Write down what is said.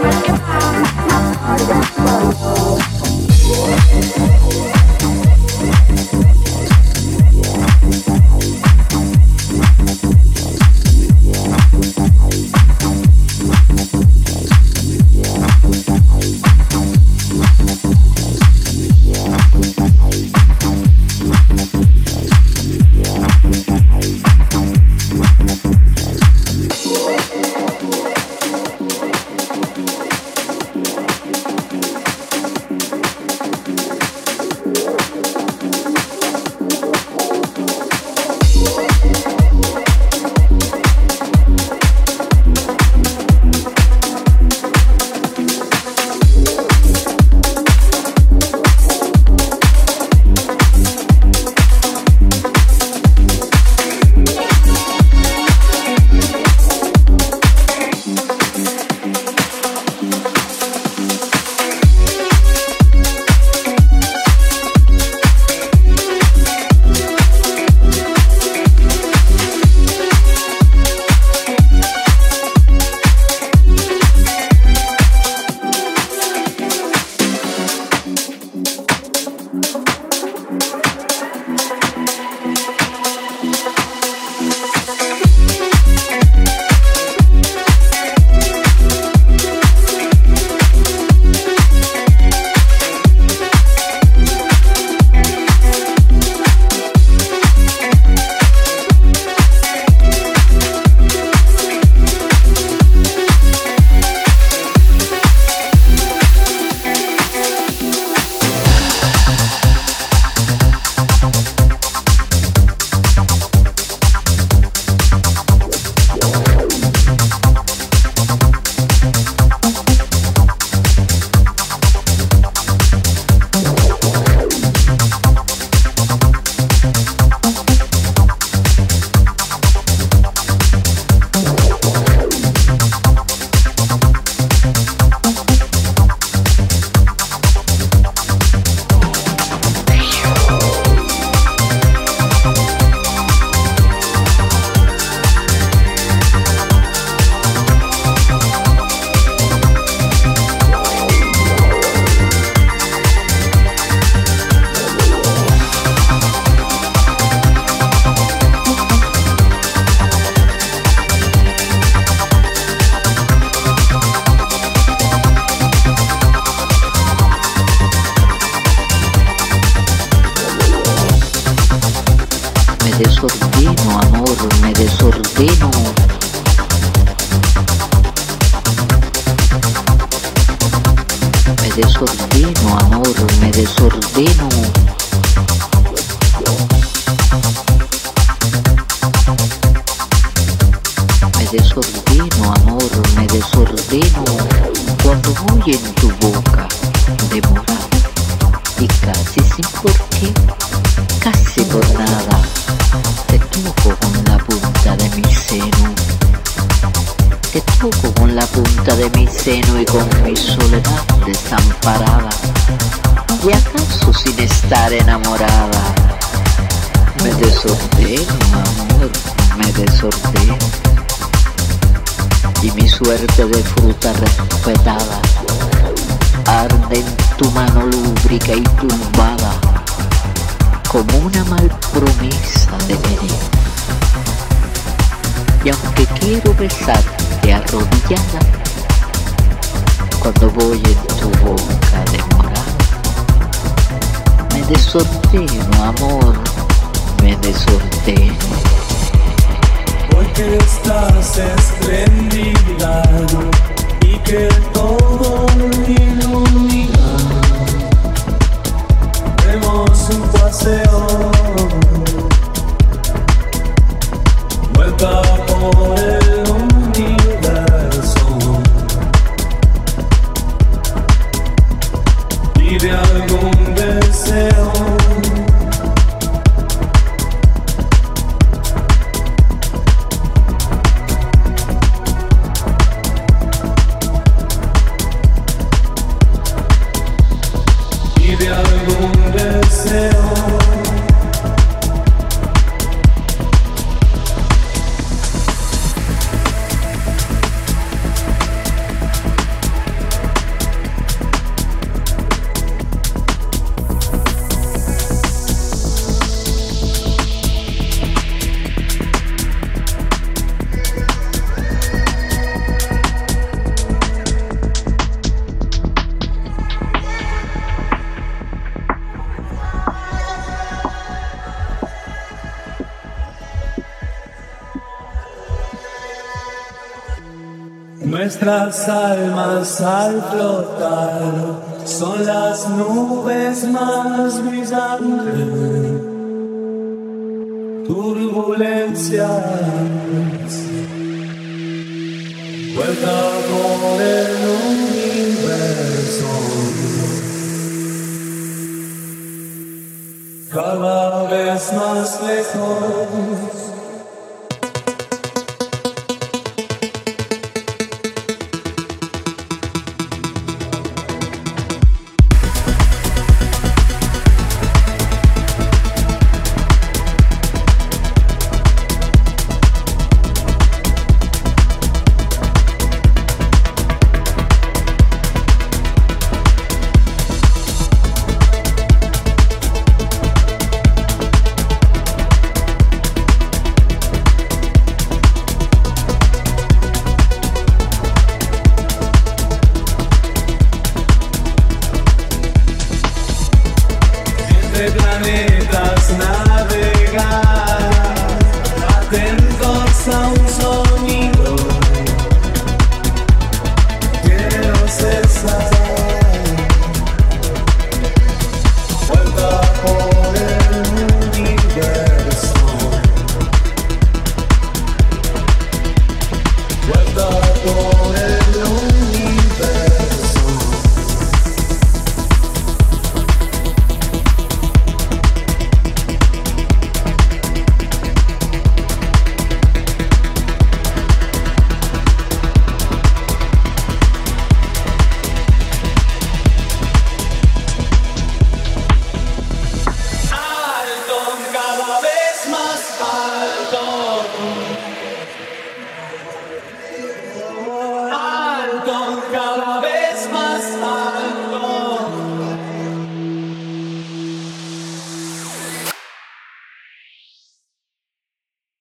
Christmas. Desordeno, amor, me desordeno cuando voy en tu boca demorado y casi sin por qué, casi por nada, te toco con la punta de mi seno. Te toco con la punta de mi seno y con mi soledad desamparada. ¿Y acaso sin estar enamorada? Me desordeno, amor, me desordeno. Y mi suerte de fruta respetada arde en tu mano lúbrica y tumbada como una mal promesa de venir. Y aunque quiero besarte arrodillada, cuando voy en tu boca demorada, me desordeno, amor, me desordeno. Porque estás esplendida y que todo ilumina. Demos un paseo, vuelta por Nuestras almas al flotar son las nubes más brillantes. Turbulencias, vuelta por el universo. Cada vez más lejos.